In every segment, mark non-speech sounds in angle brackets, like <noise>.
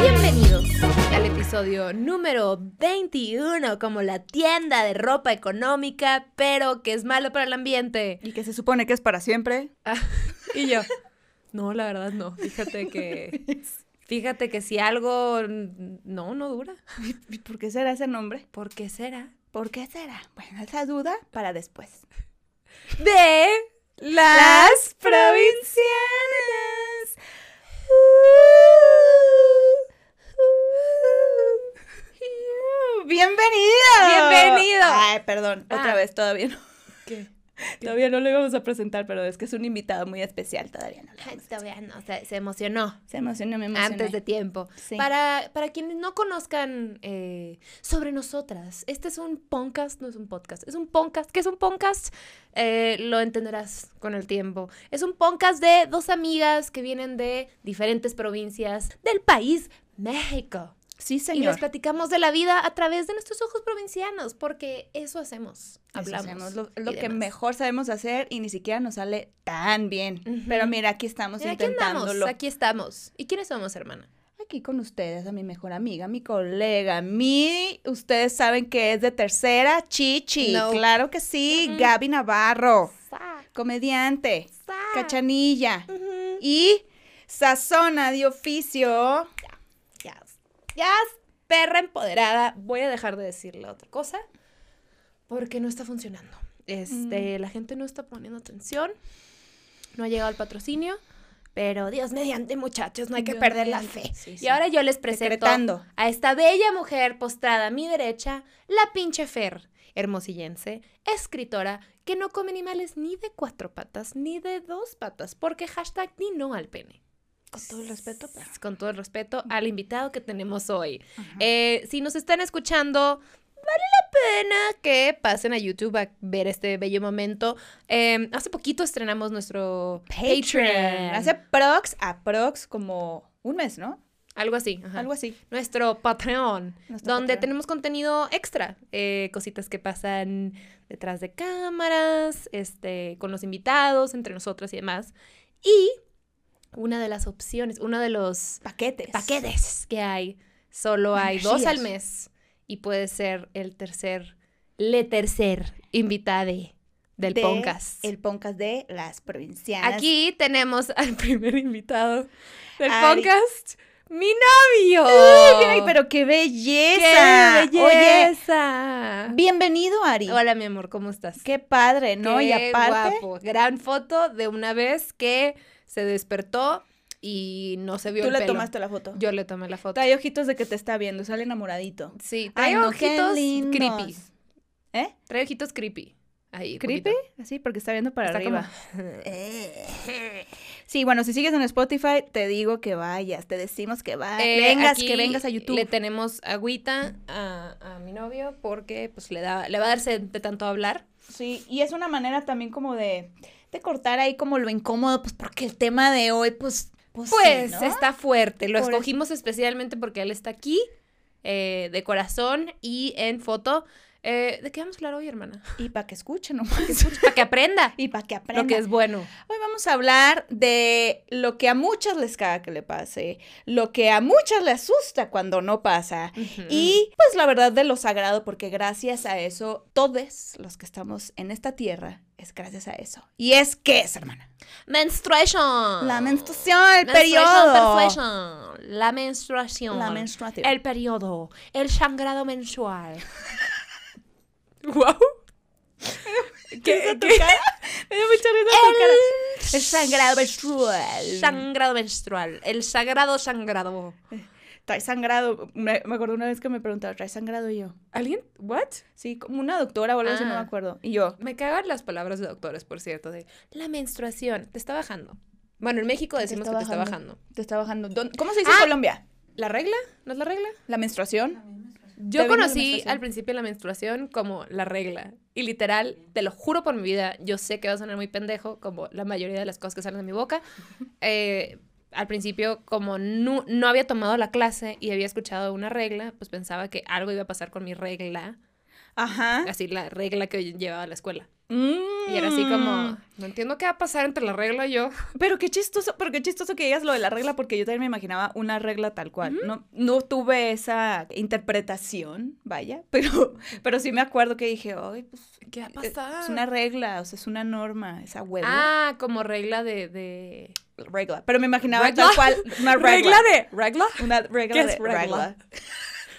Bienvenidos al episodio número 21, como la tienda de ropa económica, pero que es malo para el ambiente. Y que se supone que es para siempre. Ah, y yo, no, la verdad no. Fíjate que, <laughs> fíjate que si algo, no, no dura. ¿Y por qué será ese nombre? ¿Por qué será? ¿Por qué será? Bueno, esa duda para después. <laughs> De las provincianas. <laughs> ¡Bienvenido! ¡Bienvenido! Ay, perdón, otra Ah. vez, todavía no. ¿Qué? <laughs> Todavía no lo íbamos a presentar, pero es que es un invitado muy especial, todavía no. lo Ay, todavía no, se, se emocionó. Se emocionó, me emocioné. Antes de tiempo. Sí. Para, para quienes no conozcan eh, sobre nosotras, este es un podcast, no es un podcast, es un podcast. ¿Qué es un podcast? Eh, lo entenderás con el tiempo. Es un podcast de dos amigas que vienen de diferentes provincias del país México. Sí, Y les señor. platicamos de la vida a través de nuestros ojos provincianos, porque eso hacemos. Eso Hablamos. hacemos, lo, que demás. mejor sabemos hacer y ni siquiera nos sale tan bien. Pero mira, aquí estamos Mira, aquí andamos, intentándolo. aquí estamos. ¿Y quiénes somos, hermana? Aquí con ustedes, a mi mejor amiga, mi colega, mi, ustedes saben que es de tercera, Chichi. No. Claro que sí, Mm-mm. Gaby Navarro, Sa, comediante, sa. cachanilla y sazona de oficio. Ya, perra empoderada. Voy a dejar de decirle otra cosa porque no está funcionando. Este, la gente no está poniendo atención. No ha llegado el patrocinio. Pero Dios mediante, muchachos, no hay que Dios perder la fe. sí, Y ahora yo les presento Decretando. a esta bella mujer postrada a mi derecha, la pinche Fer, hermosillense, escritora, que no come animales ni de cuatro patas ni de dos patas, porque hashtag ni no al pene. Con todo el respeto, pero. Con todo el respeto al invitado que tenemos hoy. Eh, si nos están escuchando, vale la pena que pasen a YouTube a ver este bello momento. Eh, hace poquito estrenamos nuestro Patreon. Hace prox a prox como un mes, ¿no? Algo así. ajá. Algo así. Nuestro Patreon, Nuestro donde Patreon. tenemos contenido extra, eh, cositas que pasan detrás de cámaras, este, con los invitados, entre nosotras y demás. Y una de las opciones, uno de los Paquetes. paquetes que hay, solo hay dos al mes y puede ser el tercer, le tercer invitado del de podcast. El podcast de las provincianas. Aquí tenemos al primer invitado del Ari. podcast, mi novio. Ay, pero qué belleza. ¡Qué Oye, belleza! bienvenido, Ari. Hola, mi amor, ¿cómo estás? Qué padre, ¿no? y Qué aparte, guapo. Gran foto de una vez que se despertó y no se vio tú el le pelo. tomaste la foto. Yo le tomé la foto. Trae ojitos de que te está viendo, sale enamoradito. Sí, Ay, trae no, qué ojitos creepy. ¿Eh? Trae ojitos creepy. Ahí, ¿Creepy? poquito. Así, porque está viendo para Está arriba. como- <laughs> Sí, bueno, si sigues en Spotify, te digo que vayas, te decimos que vayas, Eh, vengas, que vengas a YouTube. Le tenemos agüita a, a mi novio porque pues le da, le va a darse de tanto hablar. Sí, y es una manera también como de, de cortar ahí como lo incómodo, pues porque el tema de hoy, pues, pues, sí, Pues ¿no? está fuerte. Lo Por escogimos especialmente porque él está aquí, eh, de corazón y en foto. Eh, ¿De qué vamos a hablar hoy, hermana? Y para que escuchen nomás. Para que aprenda <laughs> y para que aprendan. lo que es bueno. Hoy vamos a hablar de lo que a muchas les caga que le pase, lo que a muchas le asusta cuando no pasa. Y pues la verdad de lo sagrado, porque gracias a eso, todos los que estamos en esta tierra, es gracias a eso. ¿Y es qué es, hermana? Menstruation. La menstruación, el periodo. La menstruación. La menstruación. El periodo. El sangrado mensual. <laughs> wow. ¿Qué, tu cara? Me dio mucha risa cara. El sangrado menstrual. Sangrado menstrual. El sagrado sangrado. Trae sangrado. Me, me acuerdo una vez que me preguntaron, ¿trae sangrado? Y yo, ¿Alguien? ¿What? sí, como una doctora o algo así, no me Ah. acuerdo. Y yo, Me cagan las palabras de doctores, por cierto, de la menstruación. Te está bajando. Bueno, en México decimos está que te está bajando. bajando. te está bajando. ¿Dónde- ¿Cómo se dice en Ah. Colombia? ¿La regla? ¿No es la regla? ¿La menstruación? Yo Te conocí menstruación. al principio la menstruación como la regla. Y literal, te lo juro por mi vida, yo sé que va a sonar muy pendejo, como la mayoría de las cosas que salen de mi boca. <laughs> Eh, al principio, como no, no había tomado la clase y había escuchado una regla, pues pensaba que algo iba a pasar con mi regla. Ajá. Así la regla que llevaba a la escuela. Y era así como, Mm. no entiendo qué va a pasar entre la regla y yo. <laughs> Pero qué chistoso, pero qué chistoso que digas lo de la regla, porque yo también me imaginaba una regla tal cual. no, no tuve esa interpretación, vaya, <laughs> pero, pero sí me acuerdo que dije, ay, pues. ¿Qué va a eh, pasar? Es una regla, o sea, es una norma, esa huevo. Ah, como regla de... de... regla. Pero me imaginaba ¿Regla? tal cual una <laughs> regla. de... ¿Regla? Una regla ¿Qué de es regla? <laughs>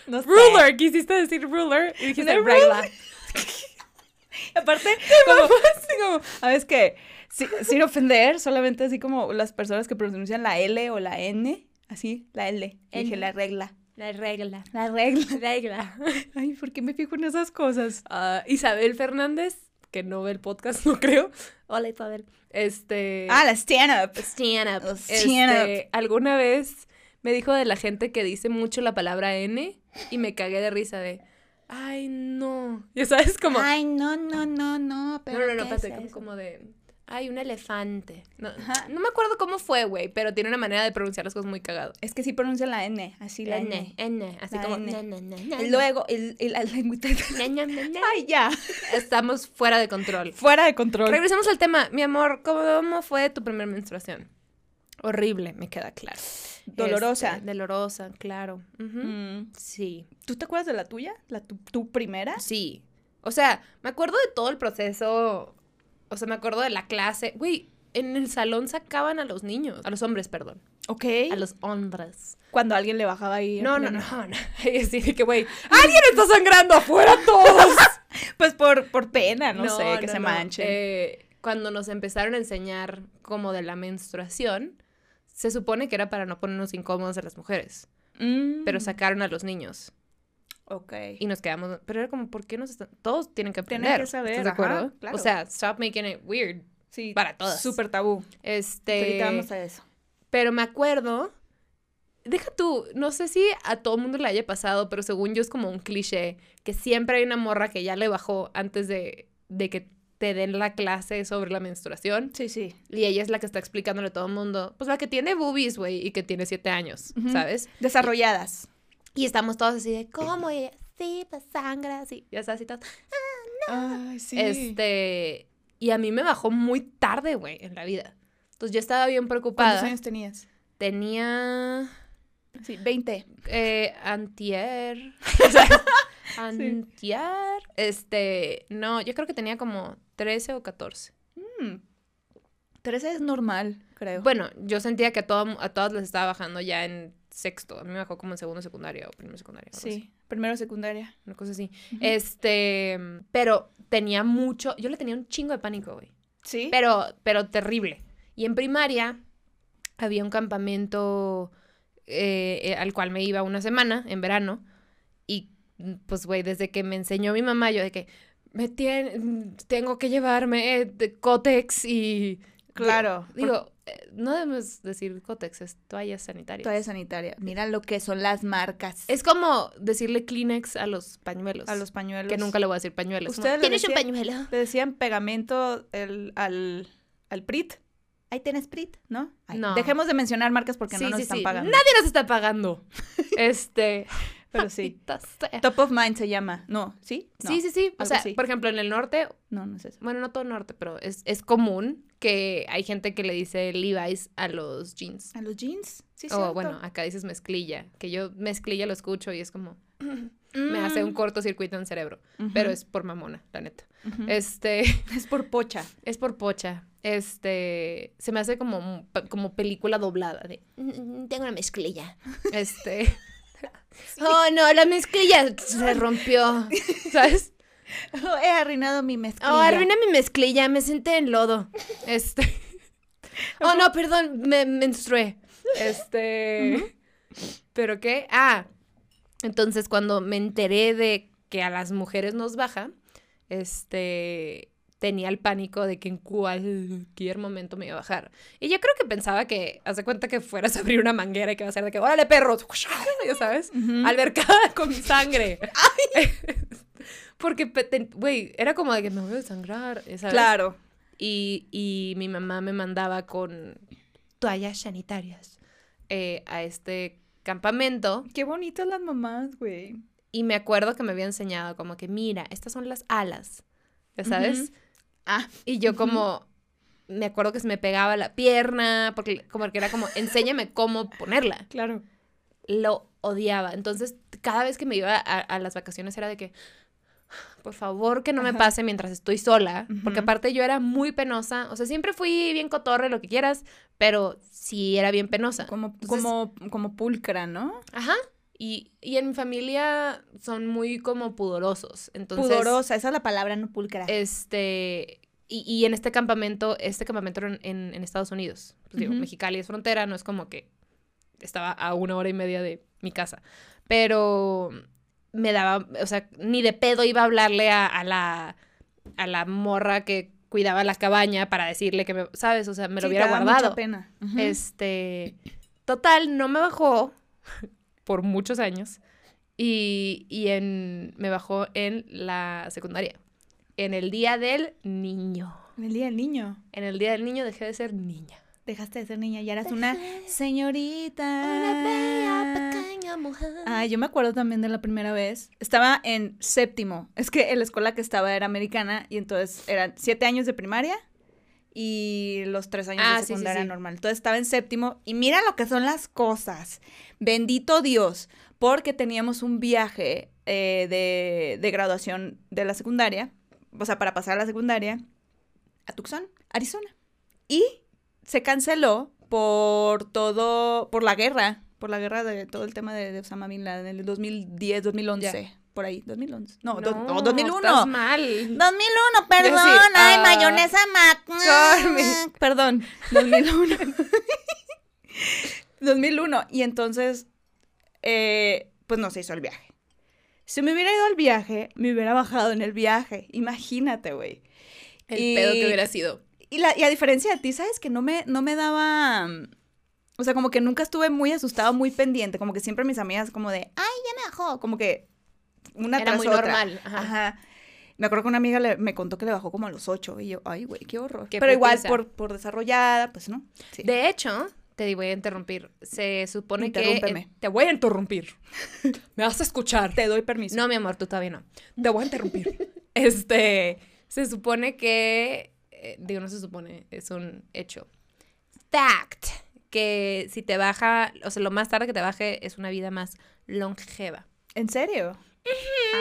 No sé. Ruler, quisiste decir ruler y dijiste Una regla. <laughs> Aparte, como, como, a veces que, si- sin ofender, solamente así como las personas que pronuncian la L o la N, así, la L. Y Dije N. la regla. La regla. La regla. Regla. Ay, ¿por qué me fijo en esas cosas? Ah, Isabel Fernández, que no ve el podcast, <laughs> no creo. Hola Isabel. Este... Ah, la stand-up. stand up. Oh, stand Este, alguna vez me dijo de la gente que dice mucho la palabra N y me cagué de risa de... Ay, no. <laughs> Ya sabes, como... Ay, no, no, no, no. no, Pero no, no, ¿qué espérate, es como, eso? como de... Ay, un elefante. No, no me acuerdo cómo fue, güey, pero tiene una manera de pronunciar las cosas muy cagado. Es que sí pronuncia la N, así la N, N. N, así La como... N. na, luego, el, el- na. Ay, ya. Estamos fuera de control. Fuera de control. Regresemos al tema. Mi amor, ¿cómo fue tu primera menstruación? Horrible, me queda claro. Dolorosa. Este, dolorosa, claro. Mm. Sí, ¿Tú te acuerdas de la tuya? ¿La tu, tu primera? sí. O sea, me acuerdo de todo el proceso. O sea, me acuerdo de la clase. Güey, en el salón sacaban a los niños. A los hombres, perdón. Ok. A los hombres. Cuando alguien le bajaba ahí. No, no, no, no. Y así de que, güey, <laughs> ¡alguien está sangrando afuera todos! <laughs> Pues por, por pena, no, sé, que no, se no. manchen. Eh, cuando nos empezaron a enseñar como de la menstruación, se supone que era para no ponernos incómodos a las mujeres, Mm, pero sacaron a los niños Ok. y nos quedamos, pero era como, ¿por qué nos están? Todos tienen que Tienen aprender. que saber, ¿estás de ajá, acuerdo? claro. O sea, stop making it weird. Sí. para todas. Súper tabú. Este, Ahorita vamos a eso. pero me acuerdo, deja tú, no sé si a todo el mundo le haya pasado, pero según yo es como un cliché, que siempre hay una morra que ya le bajó antes de, de que te den la clase sobre la menstruación. Sí, sí. Y ella es la que está explicándole a todo el mundo, pues la que tiene boobies, güey, y que tiene siete años. ¿sabes? Desarrolladas. Y estamos todos así de, ¿cómo? Y ella, sí, pues sangra, así, ya sabes, y todo. Ay, sí. Este, y a mí me bajó muy tarde, güey, en la vida. Entonces yo estaba bien ¿Cuántos preocupada. años tenías? Tenía, Sí, 20. eh, antier, <laughs> antier, este, no, yo creo que tenía como 13 o 14. Mm. 13 es normal, creo. Bueno, yo sentía que a, todo- a todas les estaba bajando ya en sexto. A mí me bajó como en segundo secundaria o primero secundaria. algo así, sí. Primero secundaria. Una cosa así. Este, pero tenía mucho, yo le tenía un chingo de pánico, güey. Sí. Pero, pero terrible. Y en primaria había un campamento eh, eh, al cual me iba una semana en verano. Y pues, güey, desde que me enseñó mi mamá, yo de que me tien- tengo que llevarme eh, de Cotex y... Claro. Digo, eh, no debemos decir Cotex, es toallas sanitarias. Toalla sanitaria. Mira lo que son las marcas. Es como decirle Kleenex a los pañuelos. a los pañuelos. Que nunca le voy a decir pañuelos. ¿Ustedes ¿Tienes un decían- pañuelo? Le decían pegamento el- al, al PRIT. Ahí tienes PRIT, ¿no? Ay, No. Dejemos de mencionar marcas porque no nos están pagando. Nadie nos está pagando. <laughs> este. Pero sí. Top of Mind se llama. No, ¿sí? No. Sí, sí, sí. O sea, así. por ejemplo, en el norte, No, no es eso. bueno, no todo el norte, pero es, es común que hay gente que le dice Levi's a los jeans. ¿A los jeans? Sí, o bueno, acá dices mezclilla, que yo mezclilla lo escucho y es como, me hace Mm. un cortocircuito en el cerebro. Pero es por mamona, la neta. Este, <laughs> es por pocha. es por pocha. Este, se me hace como, como película doblada de, "Mm, tengo una mezclilla. <laughs> Este, oh no, la mezclilla se rompió, ¿sabes? Oh, he arruinado mi mezclilla. Oh, arruina mi mezclilla, me senté en lodo. Este. Oh, no, perdón, me menstrué. Este. ¿Pero qué? Ah. Entonces, cuando me enteré de que a las mujeres nos baja, este. Tenía el pánico de que en cualquier momento me iba a bajar. Y yo creo que pensaba que, haz de cuenta que fueras a abrir una manguera y que va a ser de que, órale, perros, <laughs> ya sabes, Ujú. albercada <laughs> con sangre. <laughs> Porque, güey, era como de que me voy a desangrar, ¿sabes? Claro. Y, y mi mamá me mandaba con toallas sanitarias eh, a este campamento. Qué bonitas las mamás, güey. Y me acuerdo que me había enseñado como que, mira, estas son las alas, ¿ya sabes? Ujú. Ah, Y yo como, me acuerdo que se me pegaba la pierna, porque como que era como, enséñame cómo ponerla. claro. Lo odiaba. Entonces, cada vez que me iba a, a las vacaciones era de que, por favor, que no me pase mientras estoy sola. Porque aparte yo era muy penosa. O sea, siempre fui bien cotorre, lo que quieras, pero sí era bien penosa. Como, Entonces- como, como pulcra, ¿no? Ajá. Y, y en mi familia son muy como pudorosos. Entonces, Pudorosa, esa es la palabra, no pulcra. este, y, y en este campamento, este campamento era en, en- en Estados Unidos. Pues digo, Ujú. Mexicali es frontera, no es como que estaba a una hora y media de mi casa. Pero me daba, o sea, ni de pedo iba a hablarle a, a la, a la morra que cuidaba la cabaña para decirle que me, ¿sabes? O sea, me lo Sí, hubiera guardado. Mucha pena. Ujú. Este, total, no me bajó por muchos años y, y en, me bajó en la secundaria, en el día del niño. El día del niño. En el día del niño dejé de ser niña. Dejaste de ser niña y eras una señorita. Una bella pequeña mujer. Ay, yo me acuerdo también de la primera vez. Estaba en séptimo. Es que en la escuela que estaba era americana y entonces eran siete años de primaria y los tres años Ah, de sí, sí, secundaria sí. normal. Entonces estaba en séptimo y mira lo que son las cosas. Bendito Dios, porque teníamos un viaje eh, de, de graduación de la secundaria, o sea, para pasar a la secundaria, a Tucson, Arizona. Y se canceló por todo, por la guerra, por la guerra de todo el tema de, de Osama Bin Laden en el 2010, 2011, por ahí, 2011. No, do- no, 2001. Estás mal. 2001, perdón. sí, Ay, ah, mayonesa Mac. Perdón, 2001. 2001. <laughs> Y entonces, eh, pues no se hizo el viaje. Si me hubiera ido al viaje, me hubiera bajado en el viaje. Imagínate, güey. El Y- pedo que hubiera sido. Y, la, y a diferencia de ti, ¿sabes? Que no me, no me daba... O sea, como que nunca estuve muy asustada, muy pendiente. Como que siempre mis amigas como de, ay, ya me bajó. Como que una Era tras muy otra. normal. Ajá. Ajá. Me acuerdo que una amiga le- me contó que le bajó como a los ocho. Y yo, ay, güey, qué horror. Qué Pero igual, por, por desarrollada, pues no. Sí. De hecho, te voy a interrumpir. Se supone que... Te voy a interrumpir. <laughs> Me vas a escuchar. Te doy permiso. No, mi amor, tú todavía no. Te voy a interrumpir. <laughs> este, se supone que, eh, digo, no se supone, es un hecho. Fact, que si te baja, o sea, lo más tarde que te baje es una vida más longeva. ¿En serio?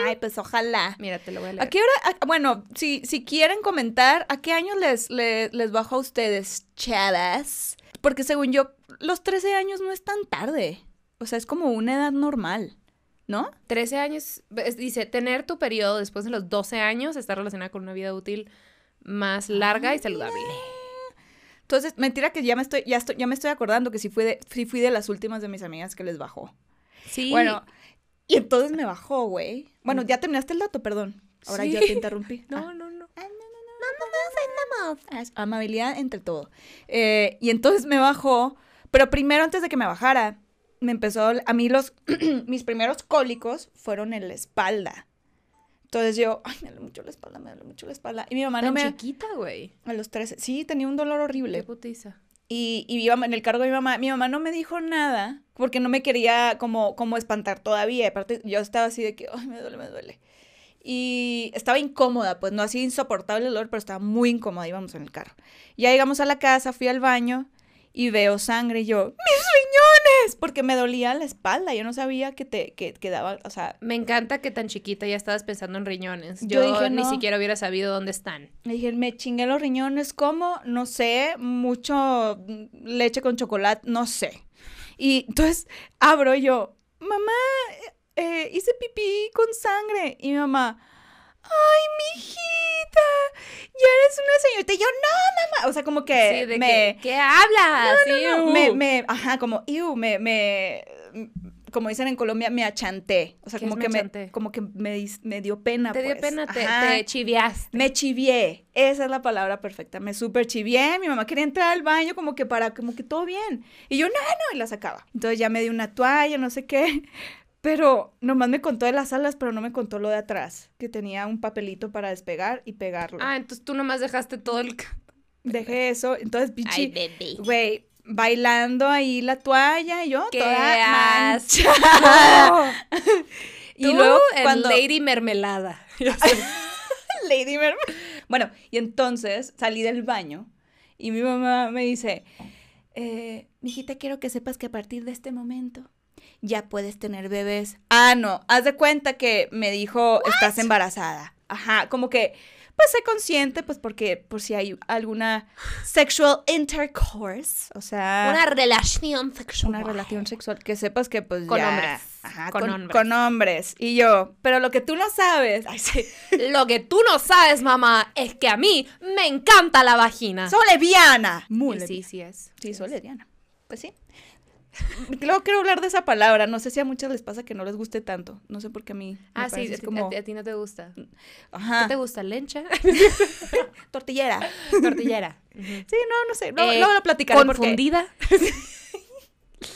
Ay, pues ojalá. Mira, te lo voy a leer. ¿A qué hora? a- bueno, si, si quieren comentar, ¿a qué años les, les, les bajó a ustedes, chavas? Porque según yo, los 13 años no es tan tarde. O sea, es como una edad normal, ¿no? 13 años, es- dice, tener tu periodo después de los 12 años está relacionada con una vida útil más larga y saludable. Entonces, mentira que ya me estoy, ya estoy, ya me estoy acordando que sí fui de, sí fui de las últimas de mis amigas que les bajó. Sí. Bueno, y entonces me bajó, güey. Bueno, ya terminaste el dato, perdón. Ahora Sí. ya te interrumpí. <laughs> No, Ah. no, no. Ah, es Amabilidad entre todo. Eh, y entonces me bajó, pero primero antes de que me bajara, me empezó, a mí los, <clears throat> mis primeros cólicos fueron en la espalda. Entonces yo, ay, me duele mucho la espalda, me duele mucho la espalda. Y mi mamá no me... chiquita, güey. A los 13, sí, tenía un dolor Qué horrible. putiza. Y, y en el cargo de mi mamá. Mi mamá no me dijo nada porque no me quería como, como espantar todavía. Aparte, yo estaba así de que, ay, me duele, me duele. Y estaba incómoda, pues no así insoportable el dolor, pero estaba muy incómoda. Íbamos en el carro. Ya llegamos a la casa, fui al baño y veo sangre y yo, ¡mis riñones! Porque me dolía la espalda. Yo no sabía que te que, que daba, o sea, Me encanta que tan chiquita ya estabas pensando en riñones. Yo Yo, dije, ni no. siquiera hubiera sabido dónde están. Me dije, me chingué los riñones, ¿cómo? No sé, mucho leche con chocolate, no sé. Y entonces abro y yo, mamá, eh, hice pipí con sangre. Y mi mamá, ay, mijita, ya eres una señorita. Y yo, no, mamá. O sea, como que sí, de me... que, ¿qué hablas? No, Sí, no, uh. me, me, ajá, como, iu, me, me, como dicen en Colombia, me achanté. O sea, ¿Qué como que, me como que me, me dio pena, Te dio pues. pena, te, te chiviaste. Me chivié, esa es la palabra perfecta, me super chivié, mi mamá quería entrar al baño como que para, como que todo bien, y yo, no, no, y la sacaba. Entonces ya me di una toalla, no sé qué, pero nomás me contó de las alas, pero no me contó lo de atrás, que tenía un papelito para despegar y pegarlo. Ah, entonces tú nomás dejaste todo el... Dejé eso, entonces, bebé. güey, bailando ahí la toalla, y yo ¡Qué toda manchada. <laughs> y luego cuando... Lady Mermelada. <laughs> Lady Mermaid. Bueno, y entonces salí del baño y mi mamá me dice, eh, mijita, quiero que sepas que a partir de este momento ya puedes tener bebés. Ah, no, haz de cuenta que me dijo, estás embarazada. Ajá, como que pues sé consciente, pues porque por si hay alguna sexual intercourse, o sea... Una relación sexual. Una relación sexual, que sepas que pues Con ya- hombres. Ajá, Con con, hombres. con hombres. Y yo, pero lo que tú no sabes, <laughs> ay, sí, Lo que tú no sabes, mamá, es que a mí me encanta la vagina. soy lesbiana. Muy lesbiana. sí, sí es. Sí, soy lesbiana. Pues sí. <laughs> Luego quiero hablar de esa palabra. No sé si a muchos les pasa que no les guste tanto. No sé por qué a mí. me Ah, sí, es como. a, ti, a ti no te gusta. ¿Qué Ajá. te gusta? ¿Lencha? <laughs> Tortillera. <laughs> Tortillera. Sí, no, no sé. Luego, Eh, luego lo platicaré porque- ¿Confundida?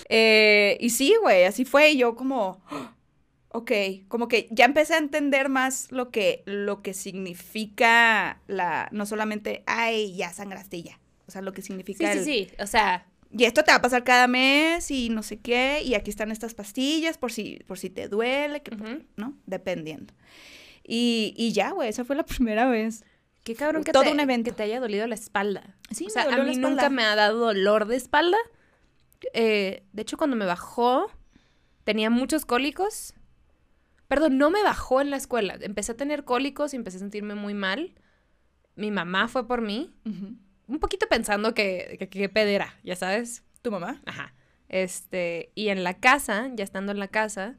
Eh, y sí, güey, así fue. Y yo como, <gasps> ok, como que ya empecé a entender más lo que, lo que significa la, no solamente, ay, ya sangraste ya. O sea, lo que Sí, significa sí, el- sí. O sea, Y esto te va a pasar cada mes y no sé qué. Y aquí están estas pastillas por si, por si te duele, que. ¿no? Dependiendo. Y, y ya, güey, esa fue la <laughs> primera vez. qué cabrón que, Todo te, un evento. que te haya dolido la espalda. Sí, o sea, a mí nunca me ha dado dolor de espalda. Eh, de hecho, cuando me bajó, tenía muchos cólicos. Perdón, no me bajó en la escuela. Empecé a tener cólicos y empecé a sentirme muy mal. Mi mamá fue por mí. Ujú. Un poquito pensando que, que, que pedera, ya sabes. ¿Tu mamá? Ajá. Este, y en la casa, ya estando en la casa,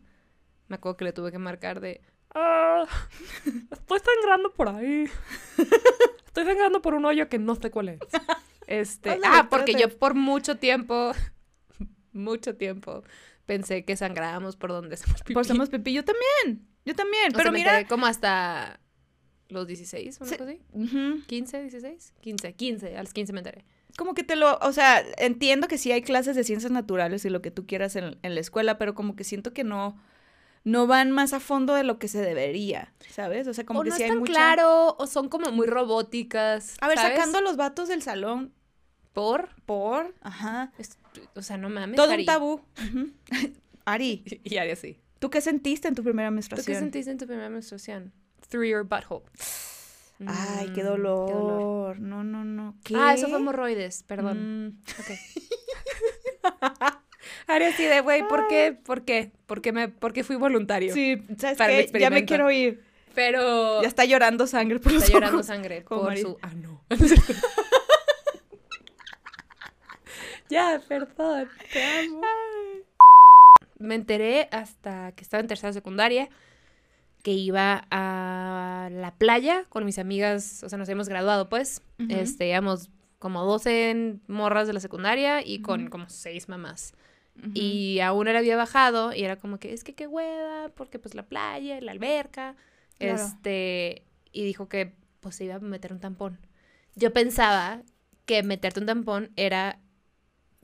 me acuerdo que le tuve que marcar de, "Ah, <laughs> estoy sangrando por ahí. <laughs> Estoy sangrando por un hoyo que no sé cuál es. <laughs> Este, Hola, ah, porque yo por mucho tiempo, mucho tiempo, pensé que sangrábamos por donde hacemos pipí. Por somos pipí. Yo también. Yo también. O pero sea, me mira. quedé como hasta los 16, una Sí. cosa así. Ujú. 15, 16, 15, 15, a los 15 me enteré. Como que te lo, o sea, entiendo que sí hay clases de ciencias naturales y lo que tú quieras en, en la escuela, pero como que siento que no, no van más a fondo de lo que se debería, ¿sabes? O sea, como o que no sí hay mucha... claro, o son como muy robóticas. A ver, ¿sabes? sacando a los vatos del salón por. por, ajá, Es- o sea, no mames. todo Ari. un tabú. Ari, <laughs> Y Ari así. ¿tú qué sentiste en tu primera ¿Tú qué menstruación? sentiste en tu primera menstruación? Through your butthole. Ay, Mm, qué dolor. No, no, no. ¿Qué? Ah, eso fue hemorroides, perdón. Mm. Ok. <laughs> Así de, güey, ¿por qué? ¿Por qué? ¿Por qué, me, por qué fui voluntario? Sí, ¿sabes Para el qué? Ya me quiero ir. Pero Ya está llorando sangre por los está llorando sangre por su... Ah, no. <laughs> ya, perdón. Te amo. Me enteré hasta que estaba en tercera secundaria que iba a la playa con mis amigas, o sea, nos habíamos graduado, pues. Este, íbamos como 12 en- morras de la secundaria y con como 6 mamás. Y a una le había bajado y era como que, es que qué hueva, porque pues la playa, la alberca. Claro. Este, y dijo que pues se iba a meter un tampón. Yo pensaba que meterte un tampón era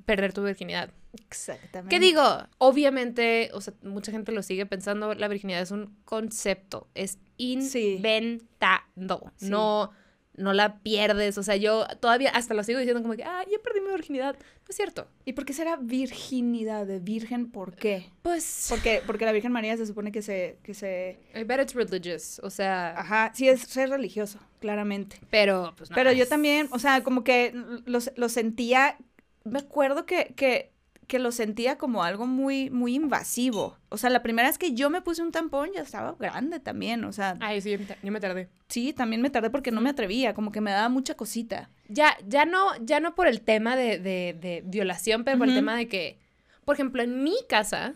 perder tu virginidad. Exactamente. ¿Qué digo? Obviamente, o sea, mucha gente lo sigue pensando, la virginidad es un concepto, es inventado, Sí. no, no la pierdes, o sea, yo todavía hasta lo sigo diciendo como que, ah, ya perdí mi virginidad, no es cierto. ¿Y por qué será virginidad de virgen? ¿Por qué? Pues, Porque, porque la Virgen María se supone que se, que se... I bet it's religious, o sea, Ajá, sí es ser religioso, claramente. pero pues no. Pero yo también, o sea, como que lo, lo sentía, me acuerdo que, que, que lo sentía como algo muy, muy invasivo. O sea, la primera vez que yo me puse un tampón ya estaba grande también, o sea, Ay, sí, yo me tardé. sí, también me tardé porque no me atrevía, como que me daba mucha cosita. Ya, ya no, ya no por el tema de, de, de violación, pero por el tema de que, por ejemplo, en mi casa,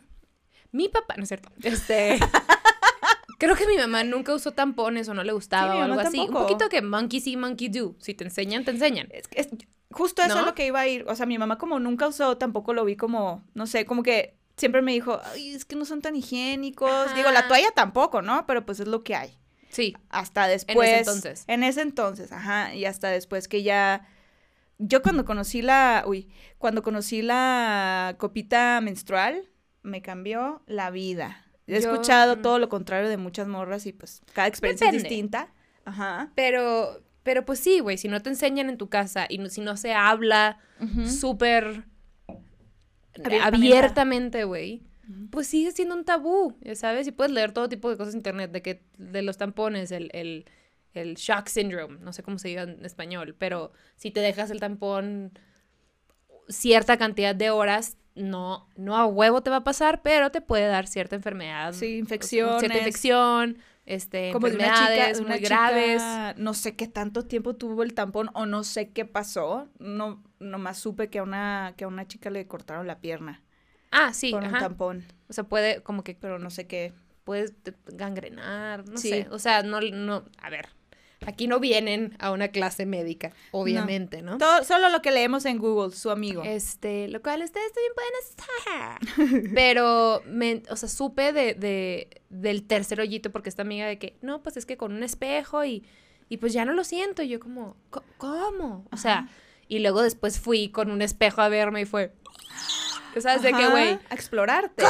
mi papá, no es cierto, este, <laughs> creo que mi mamá nunca usó tampones o no le gustaba Sí, o algo así. Un poquito que monkey see, monkey do. Si te enseñan, te enseñan. Es, que es- justo eso ¿No? es lo que iba a ir. O sea, mi mamá como nunca usó, tampoco lo vi como, no sé, como que siempre me dijo, ay, es que no son tan higiénicos. Ajá. Digo, la toalla tampoco, ¿no? Pero pues es lo que hay. Sí, Hasta después. entonces. En ese entonces, ajá. Y hasta después que ya. Yo cuando conocí la. Uy, cuando conocí la copita menstrual, me cambió la vida. He Yo- escuchado mm. todo lo contrario de muchas morras y pues cada experiencia es distinta. Ajá. pero, pero pues sí, güey, si no te enseñan en tu casa y no- si no se habla Ujú. súper Abiertamente. güey, pues sigue siendo un tabú, ya sabes, y puedes leer todo tipo de cosas en internet, de que de los tampones, el, el, el shock syndrome, no sé cómo se diga en español, pero si te dejas el tampón cierta cantidad de horas, no, no a huevo te va a pasar, pero te puede dar cierta enfermedad. Sí, infecciones. Cierta infección, este, Como de una chica, muy una graves. chica, no sé qué tanto tiempo tuvo el tampón o no sé qué pasó. No, nomás supe que a una, que a una chica le cortaron la pierna Ah, sí, con un tampón, O sea, puede como que pero no sé qué. puedes te- gangrenar, no Sí. sé. O sea, no, no, a ver, aquí no vienen a una clase médica, obviamente, ¿no? Todo, solo lo que leemos en Google, su amigo. Este, lo cual ustedes también pueden estar. Pero, me, o sea, supe de, de, del tercer hoyito porque esta amiga de que, no, pues es que con un espejo y, y pues ya no lo siento. Y yo como, "Co- ¿cómo? O sea, Ajá. y luego después fui con un espejo a verme y fue, ¿sabes de qué, Ajá, güey? A explorarte.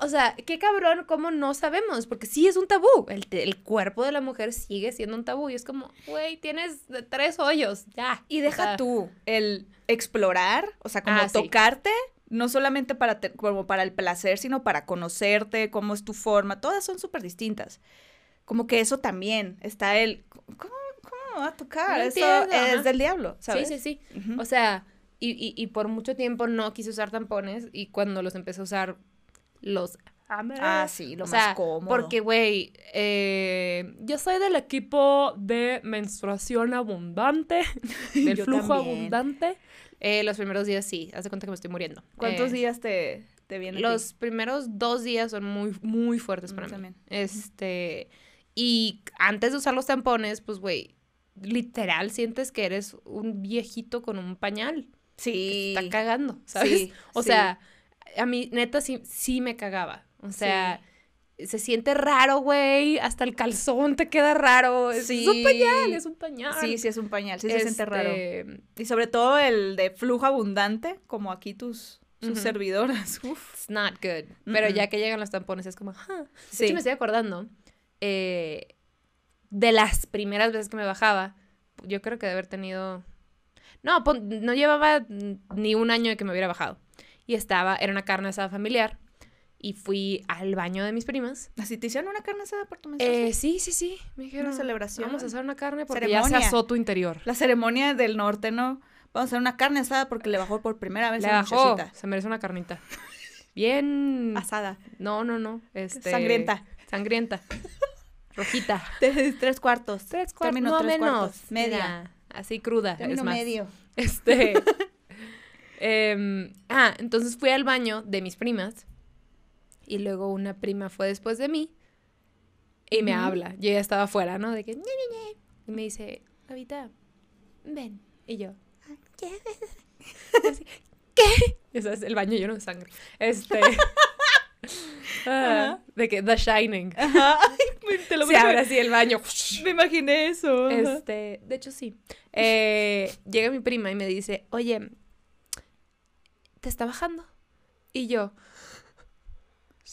O sea, qué cabrón, ¿cómo no sabemos? Porque sí es un tabú. El, el cuerpo de la mujer sigue siendo un tabú. Y es como, güey, tienes de- tres hoyos, ya. Y O deja sea, tú el explorar, o sea, como Ah, sí. tocarte, no solamente para, te- como para el placer, sino para conocerte, cómo es tu forma, todas son súper distintas. Como que eso también está el, ¿cómo, cómo va a tocar? No eso entiendo, es del diablo, ¿sabes? Sí, sí, sí. O sea, y, y, y por mucho tiempo no quise usar tampones y cuando los empecé a usar, los amé. Ah, sí, lo o más sea, cómodo. Porque, güey, eh, yo soy del equipo de menstruación abundante, <laughs> del flujo también. abundante. Eh, los primeros días sí, haz de cuenta que me estoy muriendo. ¿Cuántos Eh, días te, te viene? a ti? Los primeros dos días son muy, muy fuertes Mm, para mí. Este, y antes de usar los tampones, pues, güey, literal sientes que eres un viejito con un pañal. Sí. Está cagando, <laughs> ¿sabes? Sí, o sí. sea, a mí neta sí, sí me cagaba. O sea, se siente raro, güey. Hasta el calzón te queda raro. Es, es un pañal, es un pañal. Sí, sí es un pañal, sí se siente raro. Este, Y sobre todo el de flujo abundante, como aquí tus, sus servidoras. <laughs> Uf. It's not good. Pero ya que llegan los tampones es como, "Huh". De Sí. hecho, me estoy acordando eh, de las primeras veces que me bajaba. Yo creo que de haber tenido. No, no llevaba ni un año de que me hubiera bajado. Y estaba, era una carne asada familiar. Y fui al baño de mis primas. ¿Así te hicieron una carne asada por tu menstruación? Eh, sí, sí, sí. Me dijeron. celebración. Vamos a hacer una carne porque ya Ceremonia. se asó tu interior. La ceremonia del norte, ¿no? Vamos a hacer una carne asada porque le bajó por primera vez Le a la bajó. muchachita. Se merece una carnita. Bien. Asada. No, no, no. Este, Sangrienta. Sangrienta. <laughs> Rojita. Tres, tres cuartos. Tres cuartos. Término No tres menos. cuartos. Media. Así cruda. Término es más. medio. <laughs> Este. <laughs> em, ah, entonces fui al baño de mis primas. Y luego una prima fue después de mí. Y me habla. Yo ya estaba afuera, ¿no? De que. "Ñe, Ñe, Ñe". Y me dice, Avita, ven. Y yo. "Ah, ¿Qué? <laughs> ¿Qué? Y, o sea, es el baño lleno de sangre. Este. Ah, de que The Shining. Ajá. <laughs> Ay, te lo Se abre así el baño. Me imaginé eso. ajá. Este, de hecho sí. Eh, llega mi prima y me dice, oye, ¿te está bajando? Y yo,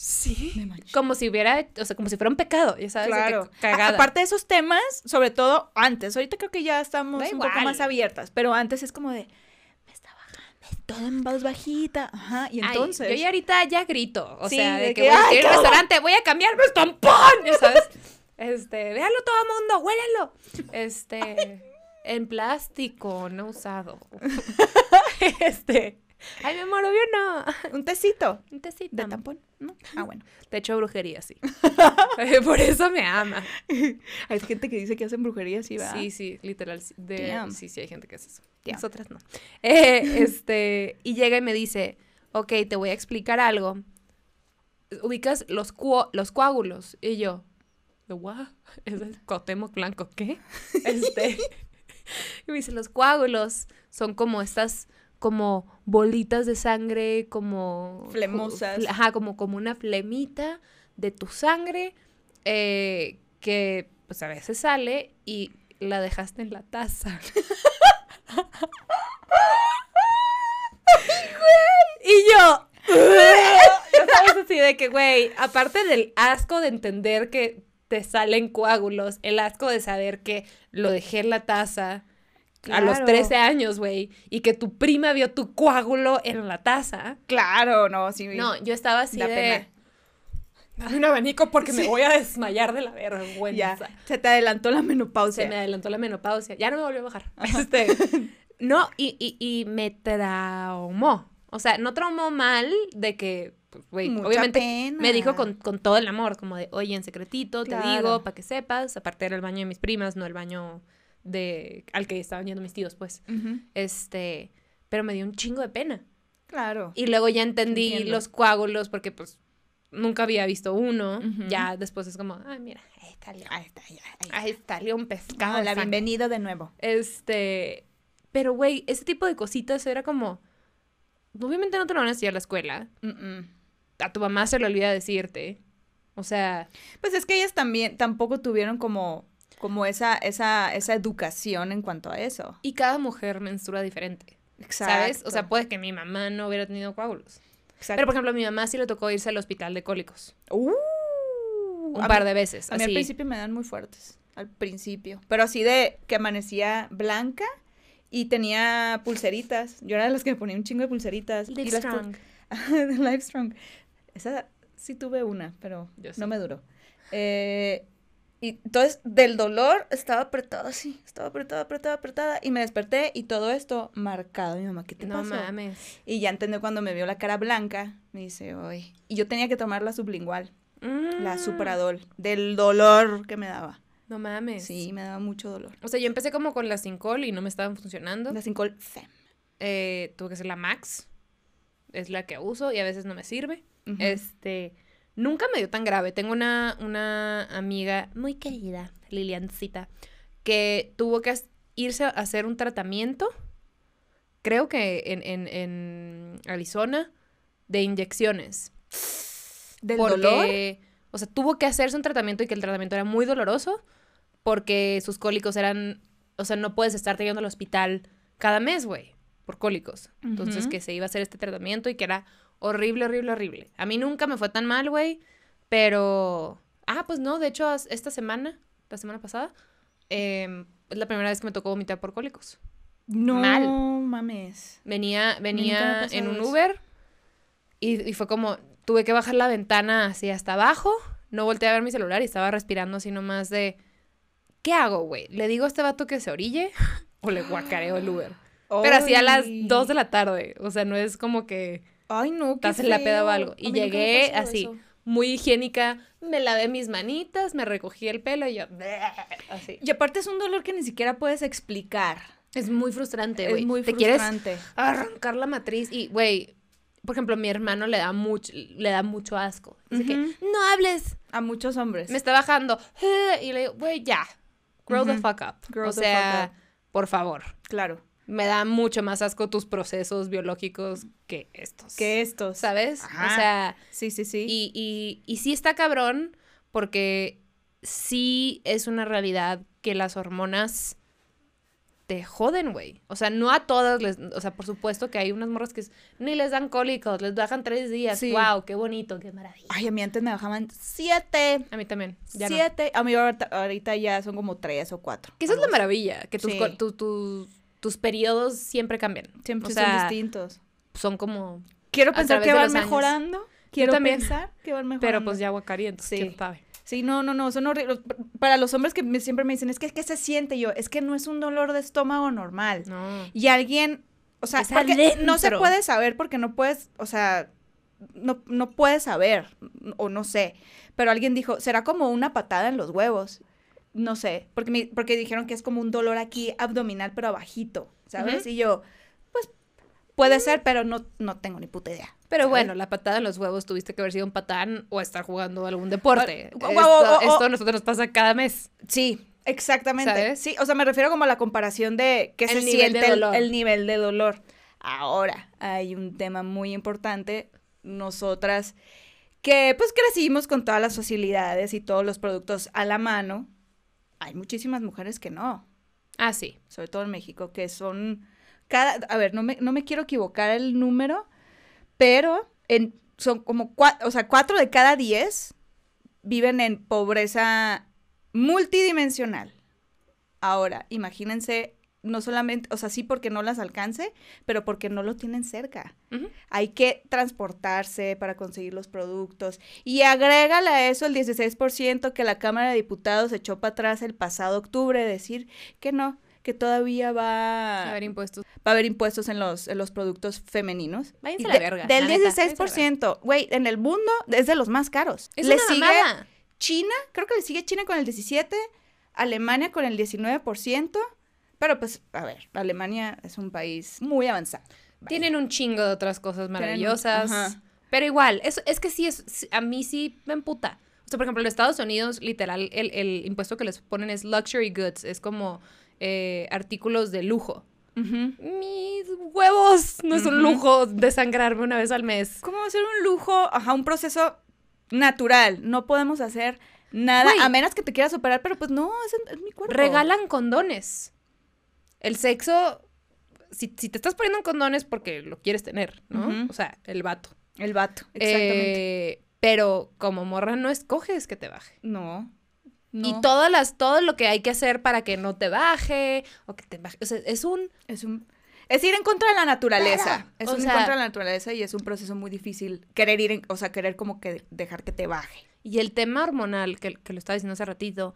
sí. Como si hubiera, o sea, como si fuera un pecado, ya sabes, que Claro. Cagada. Aparte de esos temas, sobre todo antes, ahorita creo que ya estamos Da un poco más abiertas, pero antes es como de, todo en voz bajita, ajá, y Ay, entonces... yo ya ahorita ya grito, o Sí, sea, de, de que, que, voy a ¡ay, ir al restaurante, voy a cambiarme el tampón, ya sabes. Este, véanlo todo el mundo, huélalo. Este, en plástico, no usado. <laughs> Este, <laughs> ay, mi amor, obvio no. <laughs> Un tecito Un tecito. de tampón, ¿no? Ah, bueno. Te echo brujería, sí. <laughs> Por eso me ama. Hay gente que dice que hacen brujería, sí, va. Sí, sí, literal. sí, De, sí, sí, hay gente que hace eso. Damn. Nosotras no. Eh, este, y llega y me dice, ok, te voy a explicar algo. Ubicas los, los coágulos. Y yo, "¿The what? Es el Cuauhtémoc Blanco, ¿qué? Este, y me dice, los coágulos son como estas, como bolitas de sangre, como... Flemosas. fle- Ajá, como, como una flemita de tu sangre eh, que pues a veces sale y la dejaste en la taza. <laughs> y yo... <laughs> ya sabes así de que, güey, aparte del asco de entender que te salen coágulos, el asco de saber que lo dejé en la taza a los Claro. 13 años, güey, y que tu prima vio tu coágulo en la taza. Claro, no, sí. No, yo estaba así de... pena. Dame un abanico porque me voy a desmayar de la vergüenza. Ya, se te adelantó la menopausia. Se me adelantó la menopausia. Ya no me volvió a bajar. Este, <laughs> no, y, y, y me traumó. O sea, no traumó mal de que, pues, güey, obviamente pena. me dijo con, con todo el amor, como de, oye, en secretito, te digo, para que sepas. Aparte era el baño de mis primas, no el baño de al que estaban yendo mis tíos, pues. Este, pero me dio un chingo de pena. Claro. Y luego ya entendí Entiendo. los coágulos porque pues nunca había visto uno. Ya después es como, ay, mira, ahí salió. Ahí está, ahí. Ahí salió un pescado. Hola, sangre". bienvenido de nuevo. Este, pero güey, ese tipo de cositas era como, obviamente no te lo van a decir a la escuela. A tu mamá se le olvida decirte. O sea, Pues es que ellas también tampoco tuvieron como, como esa, esa, esa educación en cuanto a eso. y cada mujer menstrua diferente. Exacto. ¿Sabes? O sea, puede que mi mamá no hubiera tenido coágulos. Exacto. Pero por ejemplo, a mi mamá sí le tocó irse al hospital de cólicos. Uh, Un par mí- de veces. A mí al principio me dan muy fuertes. Al principio. Pero así de que amanecía blanca y tenía pulseritas. Yo era de las que me ponía un chingo de pulseritas. y pu- Livestrong. <laughs> de Livestrong. Esa sí tuve una, pero Yo sé. no me duró. Eh, y entonces, del dolor, estaba apretada así. Estaba apretada, apretada, apretada. Y me desperté y todo esto marcado. Mi mamá, ¿qué te No pasó? mames. Y ya entendió cuando me vio la cara blanca. Me dice, oye. Y yo tenía que tomar la sublingual, la Mm, supradol, del dolor que me daba. No mames. Sí, me daba mucho dolor. O sea, yo empecé como con la Sincol y no me estaban funcionando. La Sincol Fem. Eh, tuve que hacer la Max. Es la que uso y a veces no me sirve. Ujú. Este, nunca me dio tan grave. Tengo una, una amiga muy querida, Liliancita, que tuvo que irse a hacer un tratamiento, creo que en, en, en Arizona, de inyecciones. ¿Del porque, dolor? O sea, tuvo que hacerse un tratamiento y que el tratamiento era muy doloroso porque sus cólicos eran, o sea, no puedes estar yendo al hospital cada mes, güey, por cólicos. Entonces, que se iba a hacer este tratamiento y que era horrible, horrible, horrible. A mí nunca me fue tan mal, güey, pero... Ah, pues no, de hecho, esta semana, la semana pasada, em, es la primera vez que me tocó vomitar por cólicos. No mal. mames. Venía, venía en un eso. Uber y, y fue como, tuve que bajar la ventana así hasta abajo, no volteé a ver mi celular y estaba respirando así nomás de, ¿qué hago, güey? ¿Le digo a este vato que se orille <laughs> o le guacareo el Uber? Pero así a las Ay. 2 de la tarde, o sea, no es como que Ay, no, qué estás en la peda o algo. Y llegué así, eso. muy higiénica, me lavé mis manitas, me recogí el pelo y yo, así. Y aparte es un dolor que ni siquiera puedes explicar. Es muy frustrante, güey. Es muy Te quieres frustrante. arrancar la matriz y, güey, por ejemplo, mi hermano le da mucho, le da mucho asco. Dice que, Ujú. no hables, A muchos hombres. me está bajando. Y le digo, güey, ya, grow the Ujú. fuck up. Grow o the sea, fuck por favor. Claro. Me da mucho más asco tus procesos biológicos que estos. Que estos. ¿Sabes? Ajá. O sea, Sí, sí, sí. y, y, y sí está cabrón porque sí es una realidad que las hormonas te joden, güey. O sea, no a todas les... O sea, por supuesto que hay unas morras que ni les dan cólicos, les bajan tres días. Sí. ¡Wow! ¡Qué bonito! ¡Qué maravilla! Ay, a mí antes me bajaban siete. A mí también. Ya no. siete. A mí ahorita, ahorita ya son como tres o cuatro. Que esa es la maravilla, que tus, Sí. co- tu- tu- tus periodos siempre cambian. Siempre o sea, son distintos. son como... Quiero pensar que van años. mejorando. Quiero también. pensar que van mejorando. Pero pues ya guacarí, entonces Sí. quién sabe. Sí, no, no, no, son horribles. Para los hombres que me- siempre me dicen, es que, ¿qué se siente? Yo, es que no es un dolor de estómago normal. No. Y alguien, o sea, porque no se puede saber porque no puedes, o sea, no, no puedes saber, o no sé. Pero alguien dijo, será como una patada en los huevos. No sé, porque, me- porque dijeron que es como un dolor aquí abdominal, pero abajito, ¿sabes? Y yo, pues, puede ser, pero no, no tengo ni puta idea. Pero ¿sabes? bueno, la patada en los huevos tuviste que haber sido un patán o estar jugando algún deporte. O- o- esto, o- o- esto a nosotros nos pasa cada mes. Sí, exactamente. ¿Sabes? Sí, o sea, me refiero como a la comparación de qué El se siente el, el nivel de dolor. Ahora, hay un tema muy importante. Nosotras que pues crecimos con todas las facilidades y todos los productos a la mano. Hay muchísimas mujeres que no, Ah, sí. sobre todo en México, que son cada, a ver, no me, no me quiero equivocar el número, pero en, son como cuatro, o sea, cuatro de cada diez viven en pobreza multidimensional. Ahora, imagínense no solamente, o sea, sí porque no las alcance, pero porque no lo tienen cerca. Hay que transportarse para conseguir los productos. Y agrégale a eso el 16% que la Cámara de Diputados echó para atrás el pasado octubre, decir que no, que todavía va a haber impuestos. Va a haber impuestos en los, en los productos femeninos. Váyanse la verga. Del 16%, güey, en el mundo es de los más caros. Es le sigue China, creo que le sigue China con el 17, Alemania con el 19%, pero pues, a ver, Alemania es un país muy avanzado. Tienen un chingo de otras cosas maravillosas. Pero igual, es, es que sí, es, a mí sí me emputa. O sea, por ejemplo, en Estados Unidos, literal, el, el impuesto que les ponen es luxury goods. Es como eh, artículos de lujo. Mis huevos, no es un lujo desangrarme una vez al mes. ¿Cómo va a ser un lujo? Ajá, un proceso natural. No podemos hacer nada, a menos que te quieras operar, pero pues no, es, mi cuerpo. Regalan condones. El sexo, si, te estás poniendo condones porque lo quieres tener, ¿no? O sea, el vato. El vato, exactamente. Eh, pero como morra no escoges que te baje. No. Y todas las, todo lo que hay que hacer para que no te baje o que te baje. O sea, es un. Es un. Es ir en contra de la naturaleza. Es ir en contra de la naturaleza y es un proceso muy difícil. Querer ir, en, o sea, querer como que dejar que te baje. Y el tema hormonal, que, que lo estaba diciendo hace ratito,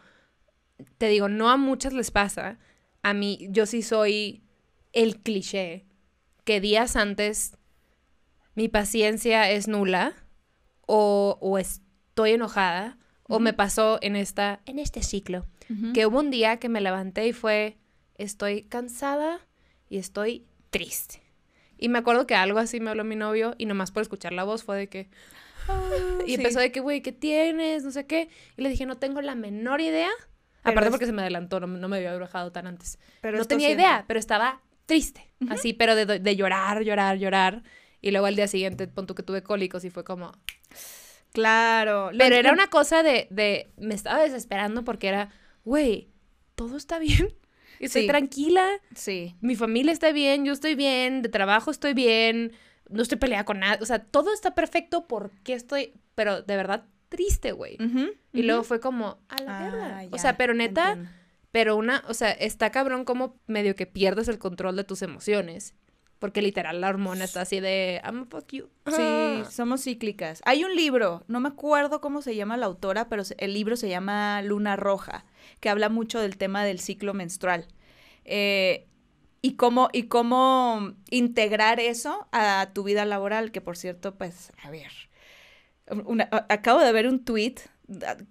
te digo, no a muchas les pasa. A mí, yo sí soy el cliché que días antes mi paciencia es nula o, o estoy enojada o me pasó en, esta, en este ciclo, que hubo un día que me levanté y fue, estoy cansada y estoy triste. Y me acuerdo que algo así me habló mi novio y nomás por escuchar la voz fue de que... Ah, y empezó de que, güey, ¿qué tienes? No sé qué. Y le dije, no tengo la menor idea. Aparte porque se me adelantó, no, me había bajado tan antes. Pero no tenía idea, pero estaba triste. Así, pero de, de, llorar, llorar, llorar. Y luego al día siguiente, punto que tuve cólicos y fue como... Claro. Pero era una cosa de, de, me estaba desesperando porque era, güey, todo está bien. <laughs> Estoy tranquila. Sí. Mi familia está bien, yo estoy bien, de trabajo estoy bien, no estoy peleada con nada. O sea, todo está perfecto porque estoy, pero de verdad triste, güey. y luego fue como, a la ah, verga. o sea, pero neta, pero una, o sea, está cabrón como medio que pierdes el control de tus emociones. Porque literal la hormona está así de I'm fuck you. Sí, somos cíclicas. Hay un libro, no me acuerdo cómo se llama la autora, pero el libro se llama Luna Roja, que habla mucho del tema del ciclo menstrual. Eh, y cómo, y cómo integrar eso a tu vida laboral, que por cierto, pues, a ver. Acabo de ver un tweet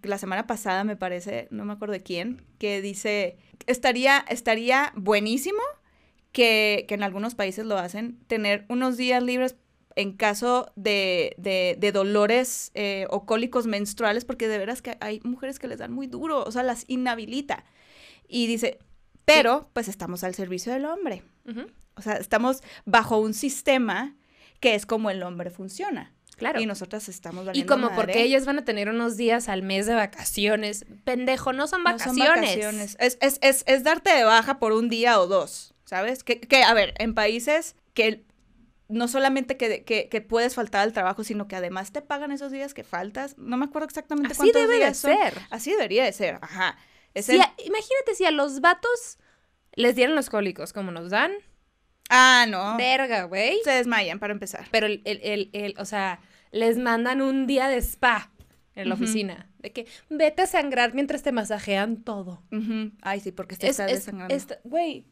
la semana pasada, me parece, no me acuerdo de quién, que dice, estaría, estaría buenísimo que, en algunos países lo hacen, tener unos días libres en caso de, de, dolores eh, o cólicos menstruales, porque de veras que hay mujeres que les dan muy duro, o sea, las inhabilita. Y dice, pero pues estamos al servicio del hombre. O sea, estamos bajo un sistema que es como el hombre funciona. Claro. Y nosotras estamos Y como porque ellas van a tener unos días al mes de vacaciones. Pendejo, no son vacaciones. No son vacaciones. Es, es, es, es, darte de baja por un día o dos. ¿sabes? Que, que, a ver, en países que no solamente que, que, puedes faltar al trabajo, sino que además te pagan esos días que faltas. No me acuerdo exactamente Así debe de ser. Así debería de ser, ajá. imagínate si a los vatos les dieran los cólicos como nos dan. Ah, no. Verga, güey. Se desmayan para empezar. Pero el, el, el, o sea, les mandan un día de spa en la oficina. De que vete a sangrar mientras te masajean todo. Ay, sí, porque te estás desangrando. Güey,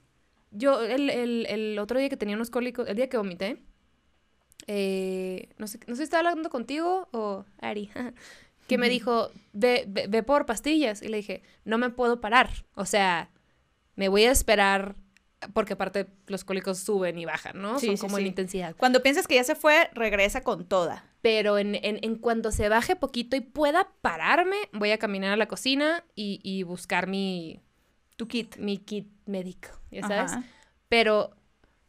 yo el, otro día que tenía unos cólicos, el día que vomité, eh, no, sé, no sé si estaba hablando contigo o Ari, <laughs> que me dijo, ve, ve, por pastillas. Y le dije, no me puedo parar. O sea, me voy a esperar porque aparte los cólicos suben y bajan, ¿no? Son como en intensidad. Cuando piensas que ya se fue, regresa con toda. Pero en, en, en, cuando se baje poquito y pueda pararme, voy a caminar a la cocina y, y buscar mi... Tu kit. Mi kit médico, ya sabes. Pero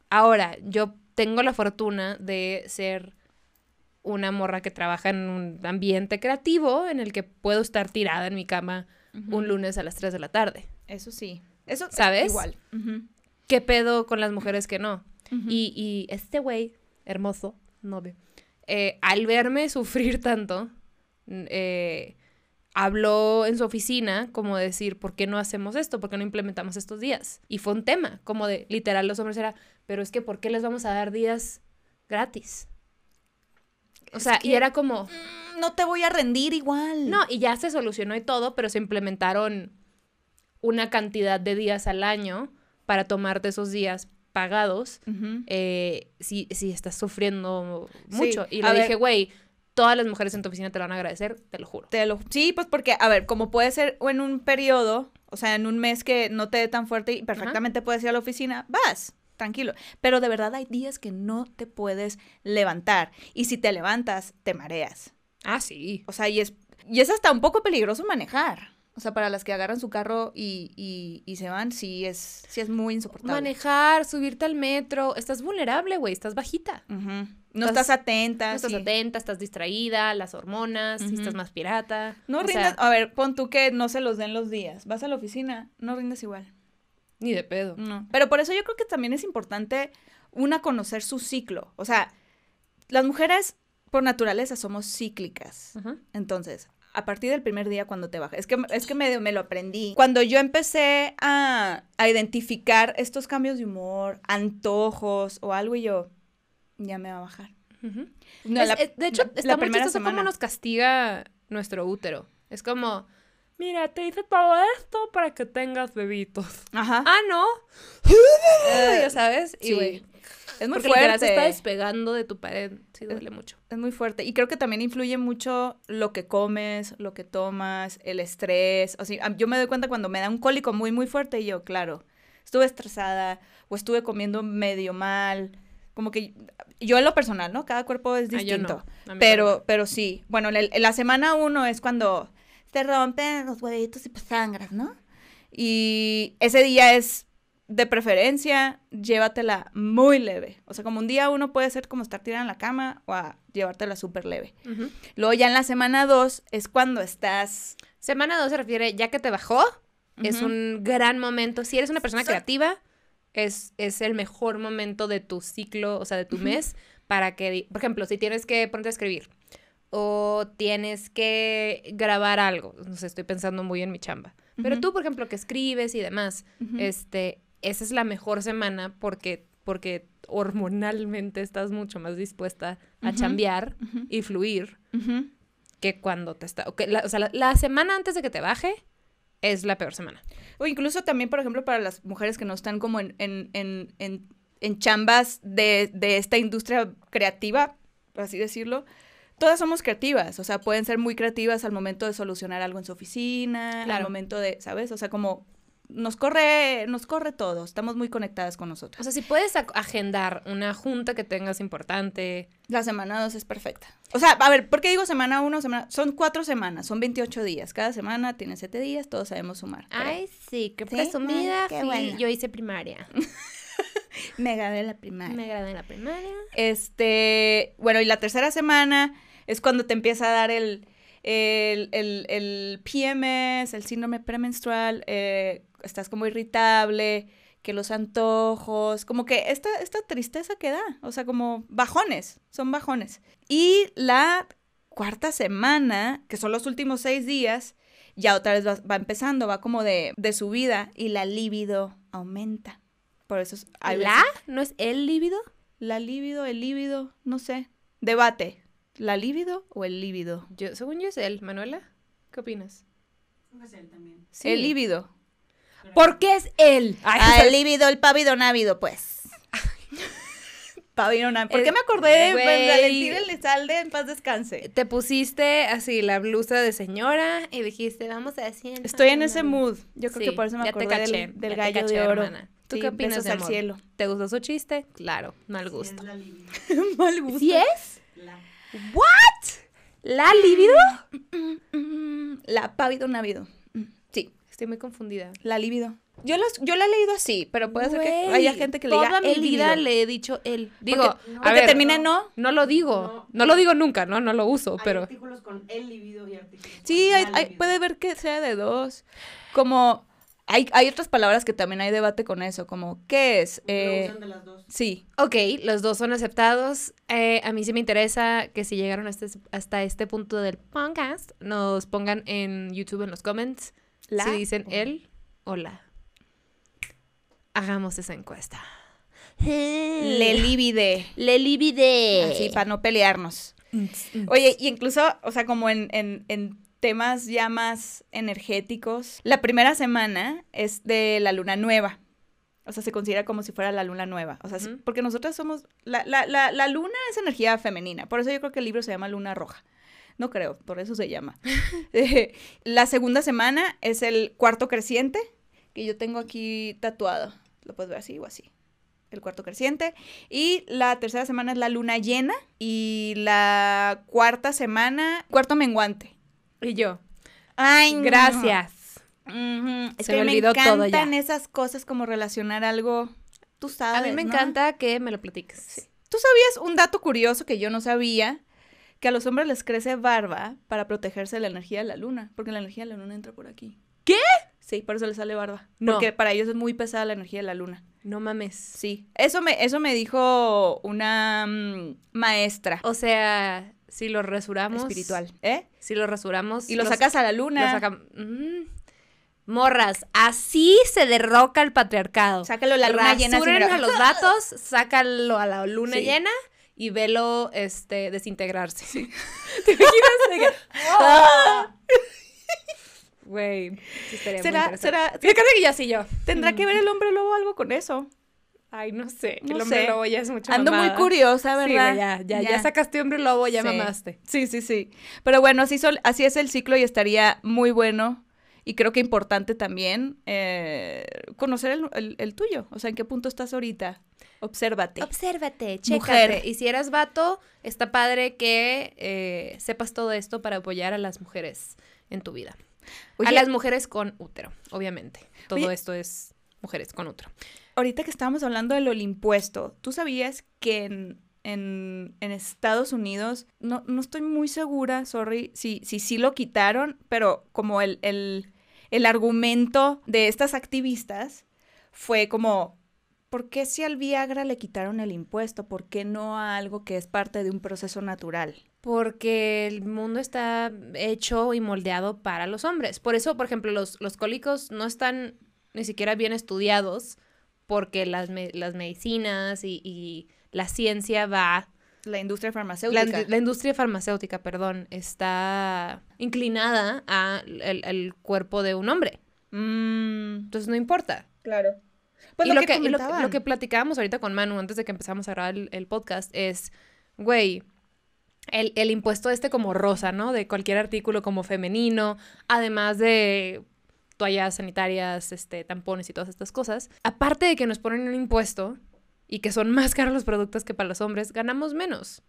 ahora, yo tengo la fortuna de ser una morra que trabaja en un ambiente creativo en el que puedo estar tirada en mi cama un lunes a las 3 de la tarde. Eso sí. Eso ¿sabes? igual. ¿Qué pedo con las mujeres que no? y, y, este güey, hermoso, novio, eh, al verme sufrir tanto, eh, habló en su oficina como decir, ¿por qué no hacemos esto? ¿Por qué no implementamos estos días? Y fue un tema, como de, literal, los hombres era, pero es que ¿por qué les vamos a dar días gratis? O sea, y era como... Mm, no te voy a rendir igual. No, y ya se solucionó y todo, pero se implementaron una cantidad de días al año para tomarte esos días pagados eh, si, si estás sufriendo mucho. y le dije, güey, todas las mujeres en tu oficina te lo van a agradecer, te lo juro. Te lo, sí, pues porque, a ver, como puede ser en un periodo, o sea, en un mes que no te dé tan fuerte y perfectamente puedes ir a la oficina, vas, tranquilo. Pero de verdad hay días que no te puedes levantar. Y si te levantas, te mareas. Ah, sí. O sea, y es, y es hasta un poco peligroso manejar. O sea, para las que agarran su carro y, y, se van, sí es, sí es muy insoportable. Manejar, subirte al metro, estás vulnerable, güey, estás bajita. No estás, atenta. No estás atenta, estás distraída, las hormonas, si estás más pirata. No rindas, a ver, pon tú que no se los den los días. Vas a la oficina, no rindas igual. Ni de pedo. No. Pero por eso yo creo que también es importante una conocer su ciclo. O sea, las mujeres por naturaleza somos cíclicas. Entonces, a partir del primer día cuando te bajas. Es que, es que me, me lo aprendí. Cuando yo empecé a, identificar estos cambios de humor, antojos o algo y yo, ya me va a bajar. de hecho, está muy chistoso cómo nos castiga nuestro útero. Es como, mira, te hice todo esto para que tengas bebitos. Ajá. Ah, no. <laughs> ya sabes. Y, es muy Porque fuerte. se está despegando de tu pared. Sí, duele mucho. Es muy fuerte. Y creo que también influye mucho lo que comes, lo que tomas, el estrés. O sea, yo me doy cuenta cuando me da un cólico muy, muy fuerte y yo, claro, estuve estresada o estuve comiendo medio mal. Como que yo en lo personal, ¿no? Cada cuerpo es ah, distinto. pero, pero sí. Bueno, la semana uno es cuando te rompen los huevitos y pues sangras, ¿no? Y ese día es de preferencia, llévatela muy leve. O sea, como un día uno puede ser como estar tirada en la cama o a llevártela súper leve. Luego ya en la semana 2 es cuando estás... Semana 2 se refiere ya que te bajó, es un gran momento. Si eres una persona creativa, es, es el mejor momento de tu ciclo, o sea, de tu mes, para que, por ejemplo, si tienes que ponerte a escribir o tienes que grabar algo, no sé, estoy pensando muy en mi chamba. Pero tú, por ejemplo, que escribes y demás, este, esa es la mejor semana porque, porque hormonalmente estás mucho más dispuesta a chambear y fluir que cuando te está... o sea, la, semana antes de que te baje es la peor semana. O incluso también, por ejemplo, para las mujeres que no están como en, en, en, en, chambas de, de esta industria creativa, por así decirlo, todas somos creativas, o sea, pueden ser muy creativas al momento de solucionar algo en su oficina, al momento de, ¿sabes? O sea, como nos corre, nos corre todo, estamos muy conectadas con nosotros. O sea, si puedes agendar una junta que tengas importante. La semana 2 es perfecta. O sea, a ver, ¿por qué digo semana 1? Semana... Son cuatro semanas, son 28 días. Cada semana tiene 7 días, todos sabemos sumar. Ay, sí, qué presumida. qué Yo hice primaria. <laughs> Me gradué en la primaria. Me gradué en la primaria. Este, bueno, y la tercera semana es cuando te empieza a dar el, el, el, el PMS, el síndrome premenstrual, eh, estás como irritable, que los antojos, como que esta, esta tristeza que da, o sea, como bajones, son bajones. Y la cuarta semana, que son los últimos seis días, ya otra vez va, empezando, va como de, de, subida y la libido aumenta. Por eso es... ¿La? ¿No es el líbido? La libido, el líbido, no sé. Debate. ¿La libido o el líbido? Yo, según yo es él. Manuela, ¿qué opinas? Es él también. El líbido. ¿Por qué es él? ah, <laughs> el líbido, el pavido návido, pues. <laughs> pavido návido. ¿Por qué me acordé de Valentín Elizalde en paz descanse? Te pusiste así la blusa de señora y dijiste, vamos a decir. Estoy en ese mood. Yo creo que por eso me acordé del, gallo de oro. ¿Tú qué opinas de al cielo. ¿Te gustó su chiste? Claro, mal gusto. <laughs> mal gusto. ¿Sí es? La. ¿What? ¿La libido? La pavido návido. Estoy muy confundida. La libido. Yo, los, yo la he leído así, pero puede ser que haya gente que le diga Toda mi vida le he dicho él. Digo, a ver, termina no. No lo digo. No, lo digo nunca, ¿no? No lo uso, hay pero... artículos con el libido y artículos Sí, hay, puede ver que sea de dos. Como Hay, hay otras palabras que también hay debate con eso, como ¿qué es? Lo Eh, usan de las dos. sí. Ok, los dos son aceptados. Eh, a mí sí me interesa que si llegaron hasta, este- hasta este punto del podcast, nos pongan en YouTube en los comments La si dicen él o la. Hagamos esa encuesta. Le libide. Le libide. Así, para no pelearnos. Oye, y incluso, o sea, como en, en, en temas ya más energéticos, la primera semana es de la luna nueva. O sea, se considera como si fuera la luna nueva. O sea, porque nosotras somos... La, la, la, la luna es energía femenina. Por eso yo creo que el libro se llama Luna Roja. No creo, por eso se llama. <laughs> Eh, la segunda semana es el cuarto creciente, que yo tengo aquí tatuado. Lo puedes ver así o así. El cuarto creciente. Y la tercera semana es la luna llena. Y la cuarta semana, cuarto menguante. Y yo. Ay, no. Gracias. Ujú. Es Se que me me, olvidó todo encantan ya. esas cosas como relacionar algo. Tú sabes. A mí me ¿no? encanta que me lo platiques. ¿Tú sabías un dato curioso que yo no sabía? Que a los hombres les crece barba para protegerse de la energía de la luna. Porque la energía de la luna entra por aquí. ¿Qué? Sí, por eso les sale barba. No. Porque para ellos es muy pesada la energía de la luna. No mames. Sí. Eso me, eso me dijo una mm, maestra O sea, si lo resuramos. espiritual. ¿Eh? Si lo resuramos. Y lo los- sacas a la lo luna. sacam- Mm. Morras, así se derroca el patriarcado. Sácalo la luna llena. Rasuren mira. a los vatos, sácalo a la luna Sí. llena y velo este, desintegrarse. <laughs> ¿Te imaginas? De que, <laughs> Ah. Güey, sí estaría muy ¿Será, será, Fíjate que ya sí yo. ¿Tendrá que ver el hombre lobo algo con eso? Ay, no sé. No el hombre sé. lobo ya es mucho Ando muy curiosa, Sí, ¿verdad? güey, ya, ya, ya, sacaste hombre lobo, ya Sí. mamaste. Sí, sí, sí. Pero bueno, así, sol- así es el ciclo y estaría muy bueno y creo que importante también eh, conocer el, el- el tuyo. O sea, ¿en qué punto estás ahorita? Obsérvate. Obsérvate, Mujer. chécate. Y si eres vato, está padre que eh, sepas todo esto para apoyar a las mujeres en tu vida. Oye, A las mujeres con útero, obviamente. Todo Oye. esto es mujeres con útero. ahorita que estábamos hablando del impuesto, ¿tú sabías que en, en- en Estados Unidos, no, no estoy muy segura, sorry, si sí si, lo quitaron, pero como el, el, el argumento de estas activistas fue como, ¿por qué si al Viagra le quitaron el impuesto? ¿Por qué no a algo que es parte de un proceso natural? Porque el mundo está hecho y moldeado para los hombres. Por eso, por ejemplo, los, los cólicos no están ni siquiera bien estudiados porque las, me- las medicinas y, y la ciencia va La industria farmacéutica. la industria farmacéutica, perdón, está inclinada a el, el cuerpo de un hombre. Mm, Entonces no importa. claro. Pues y lo, que, que, y lo, que- comentaban. lo que platicábamos ahorita con Manu antes de que empezamos a grabar el, el podcast es, güey, el, el impuesto este como rosa, ¿no? De cualquier artículo como femenino, además de toallas sanitarias, este, tampones y todas estas cosas. Aparte de que nos ponen un impuesto y que son <laughs> más caros los productos que para los hombres, ganamos menos.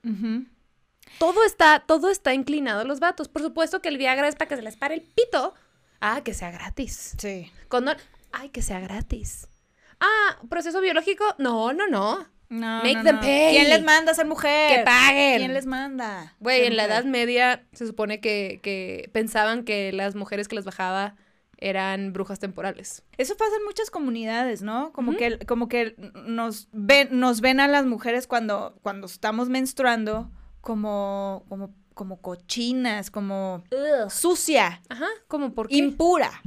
Todo está, todo está inclinado a los vatos. Por supuesto que el Viagra es para que se les pare el pito. Ah, que sea gratis. Sí. Condón. Ay, que sea gratis. Ah, proceso biológico. No, no, no. No, Make no, them no. pay. ¿Quién les manda a ser mujer? Que paguen. ¿Quién les manda? Güey, en la? Edad Media se supone que, que pensaban que las mujeres que les bajaba eran brujas temporales. Eso pasa en muchas comunidades, ¿no? Como que, como que nos ven, nos ven a las mujeres cuando, cuando estamos menstruando como, como, como cochinas, como sucia, Ajá, como por qué. impura.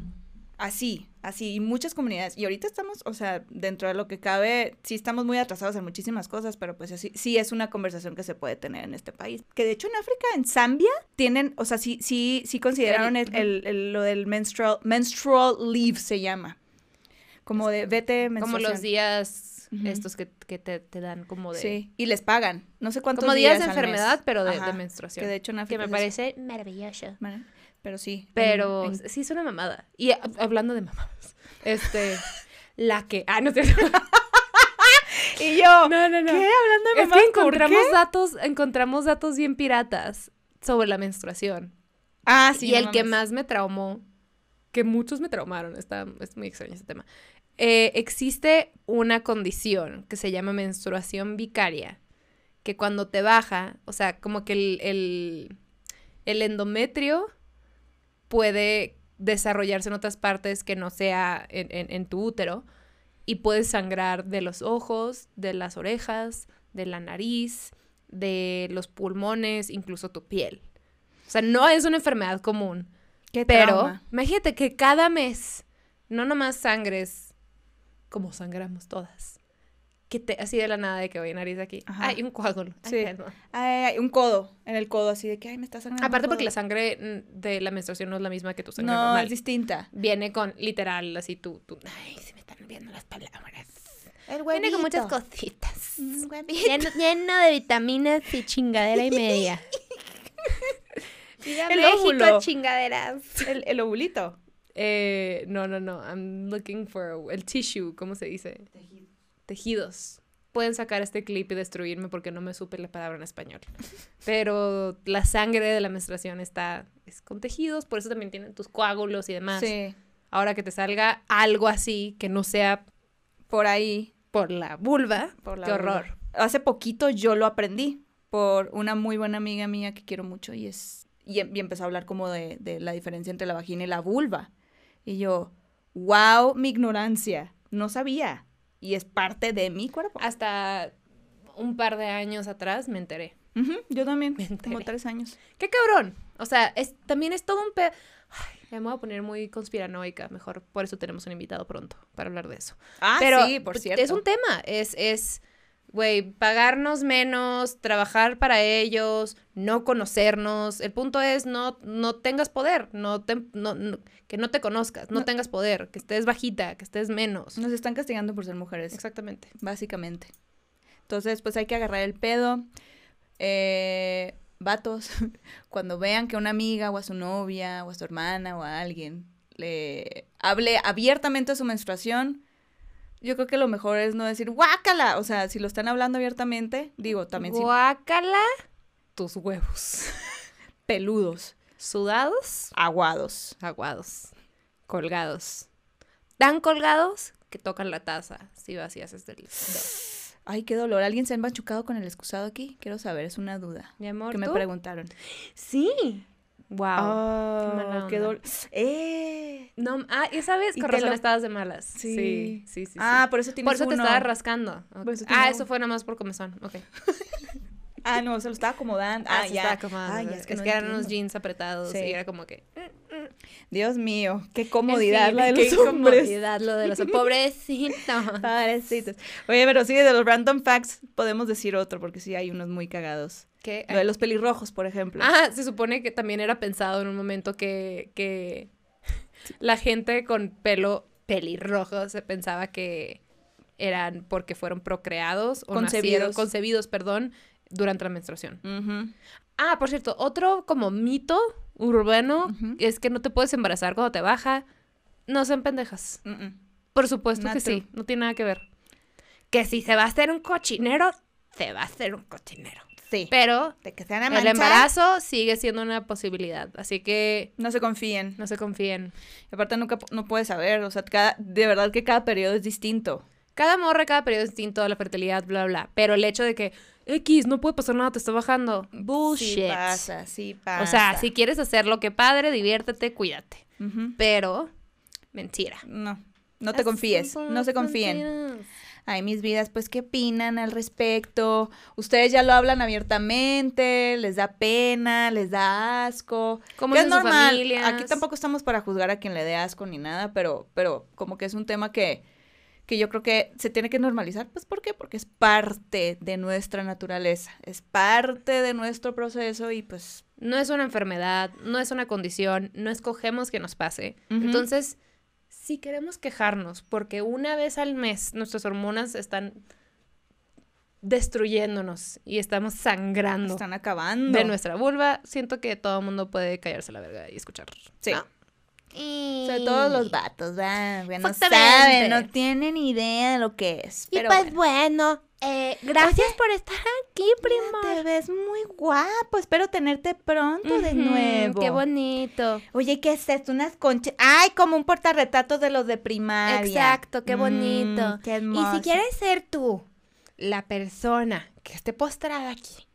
Así, así, y muchas comunidades. Y ahorita estamos, o sea, dentro de lo que cabe, sí estamos muy atrasados en muchísimas cosas, pero pues así, sí es una conversación que se puede tener en este país. Que de hecho en África, en Zambia, tienen, o sea, sí, sí, sí consideraron el, el- el- lo del menstrual, menstrual leave se llama. Como de vete como menstruación. los días estos que, que te, te dan como de... Sí, y les pagan. No sé cuántos Como días de enfermedad, pero de, menstruación. Que de hecho en Que África me es- parece maravilloso. Vale, Pero sí. Pero en- sí es una mamada. Y a- hablando de mamadas, este, <laughs> la que... Ah, no es cierto. <laughs> Y yo, No, no, no. ¿qué? Hablando de Es mamá, que ¿por encontramos qué? datos, encontramos datos bien piratas sobre la menstruación. Ah, sí. y no el que más me traumó, que muchos me traumaron, está, es muy extraño ese tema. Eh, existe una condición que se llama menstruación vicaria, que cuando te baja, o sea, como que el, el, el endometrio puede desarrollarse en otras partes que no sea en, en- en tu útero y puedes sangrar de los ojos, de las orejas, de la nariz, de los pulmones, incluso tu piel. O sea, no es una enfermedad común. Qué Pero trauma. imagínate que cada mes no nomás sangres como sangramos todas. Que te, así de la nada de que voy a nariz aquí. Ajá. Hay un coágulo. Ay, Sí. Ay, ay, un codo en el codo, así de que, ay, me está sangrando. Aparte porque la sangre mm, de la menstruación no es la misma que tu sangre No, normal. es distinta. Viene con literal así tú, tú. Ay, se me están olvidando las palabras. El Viene con muchas cositas. Mm. Lleno, lleno de vitaminas y chingadera y media. <laughs> El México, óvulo. chingaderas. El, el ovulito. Eh, no, no, no. I'm looking for el tissue, ¿cómo se dice? Tejidos. Pueden sacar este clip y destruirme porque no me supe la palabra en español. <laughs> Pero la sangre de la menstruación está es con tejidos, por eso también tienen tus coágulos y demás. Sí. Ahora que te salga algo así que no sea Por ahí. por la vulva, Por la qué vulva. horror. Hace poquito yo lo aprendí por una muy buena amiga mía que quiero mucho y es y, em- y empezó a hablar como de, de la diferencia entre la vagina y la vulva. Y yo, wow, mi ignorancia. No sabía. Y es parte de mi cuerpo. Hasta un par de años atrás me enteré. Yo también. Me enteré. Como tres años. ¡Qué cabrón! O sea, es, también es todo un pe... Ay, me voy a poner muy conspiranoica, mejor por eso tenemos un invitado pronto para hablar de eso. Ah, Pero sí, por pues, cierto. es un tema, es, es, güey, pagarnos menos, trabajar para ellos, no conocernos. El punto es no, no tengas poder, no te- no- no- que no te conozcas, no, No. tengas poder, que estés bajita, que estés menos. Nos están castigando por ser mujeres. Exactamente. básicamente. Entonces, pues hay que agarrar el pedo. Eh, vatos, <laughs> cuando vean que una amiga o a su novia o a su hermana o a alguien le hable abiertamente de su menstruación, yo creo que lo mejor es no decir guácala. O sea, si lo están hablando abiertamente, digo, también si Guácala tus huevos. <laughs> peludos, Sudados, aguados. aguados, colgados. Tan colgados que tocan la taza si vas y haces del dedo. <sighs> Ay, qué dolor. ¿Alguien se ha machucado con el excusado aquí? Quiero saber, es una duda. Mi amor, Que me preguntaron. Sí. Wow. Ah, mala qué onda. dolor. Eh. No, ah, y sabes, con razón lo- estabas de malas. Sí. Sí, sí, sí. sí. Ah, por eso tienes por eso te uno. estaba rascando. Eso Ah, eso fue nada más por comezón. Ok. <laughs> Ah, no, se lo estaba acomodando. Ah, Ah, se ya. acomodando. Ay, ya, es que, no eran unos jeans apretados Sí. y era como que. Dios mío, qué comodidad En fin, la de qué los hombres. comodidad lo de los <laughs> pobrecitos. Pobrecitos. Oye, pero sí, de los random facts podemos decir otro, porque sí hay unos muy cagados. De los pelirrojos, por ejemplo. Ah, se supone que también era pensado en un momento que, que la gente con pelo pelirrojo se pensaba que eran porque fueron procreados o Concebidos. nacieron, concebidos, perdón, durante la menstruación. Ah, por cierto, otro como mito urbano es que no te puedes embarazar cuando te baja. No sean pendejas. Por supuesto Not que true. sí, no tiene nada que ver. Que si se va a hacer un cochinero, se va a hacer un cochinero. Sí. Pero De que el embarazo sigue siendo una posibilidad, así que No se confíen. no se confíen. Y aparte nunca no puedes saber, o sea, cada, de verdad que cada periodo es distinto. Cada morra, cada periodo es distinto, la fertilidad, bla, bla. Pero el hecho de que X, no puede pasar nada, te está bajando. Bullshit. Sí pasa, sí pasa. O sea, si quieres hacerlo, que padre, diviértete, cuídate. Pero, mentira. No, no te confíes, no se confíen. Ay, mis vidas, pues, ¿qué opinan al respecto? Ustedes ya lo hablan abiertamente, les da pena, les da asco. ¿Cómo que es normal. familias? Aquí tampoco estamos para juzgar a quien le dé asco ni nada, pero, pero como que es un tema que, que yo creo que se tiene que normalizar. Pues, ¿por qué? Porque es parte de nuestra naturaleza, es parte de nuestro proceso y pues... No es una enfermedad, no es una condición, no escogemos que nos pase. Entonces, si queremos quejarnos, porque una vez al mes nuestras hormonas están destruyéndonos y estamos sangrando Están acabando. de nuestra vulva, siento que todo el mundo puede callarse la verga y escuchar. Sí. ¿no? Sobre todo los vatos, ¿verdad? No saben, no tienen idea de lo que es. Y Pero pues bueno. bueno, eh, gracias por estar aquí, primo. Te ves muy guapo. Espero tenerte pronto de nuevo. Qué bonito. Oye, ¿qué es esto? Unas conchas. Ay, como un portarretrato de los de primaria. Exacto, qué Mm, bonito. qué y hermoso. si quieres ser tú la persona que esté postrada aquí,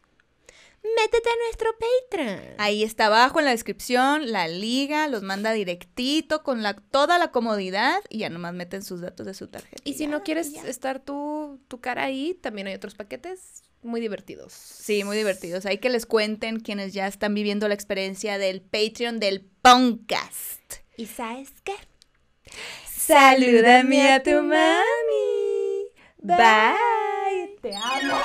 métete a nuestro Patreon. Ahí está abajo en la descripción la liga, los manda directito con la, toda la comodidad y ya nomás meten sus datos de su tarjeta. Y si ya, no quieres ya. estar tu, tu cara ahí, también hay otros paquetes muy divertidos. Sí, muy divertidos. Hay que les cuenten quienes ya están viviendo la experiencia del Patreon del podcast. ¿Y sabes qué? Salúdame a tu mami. Bye. Te amo.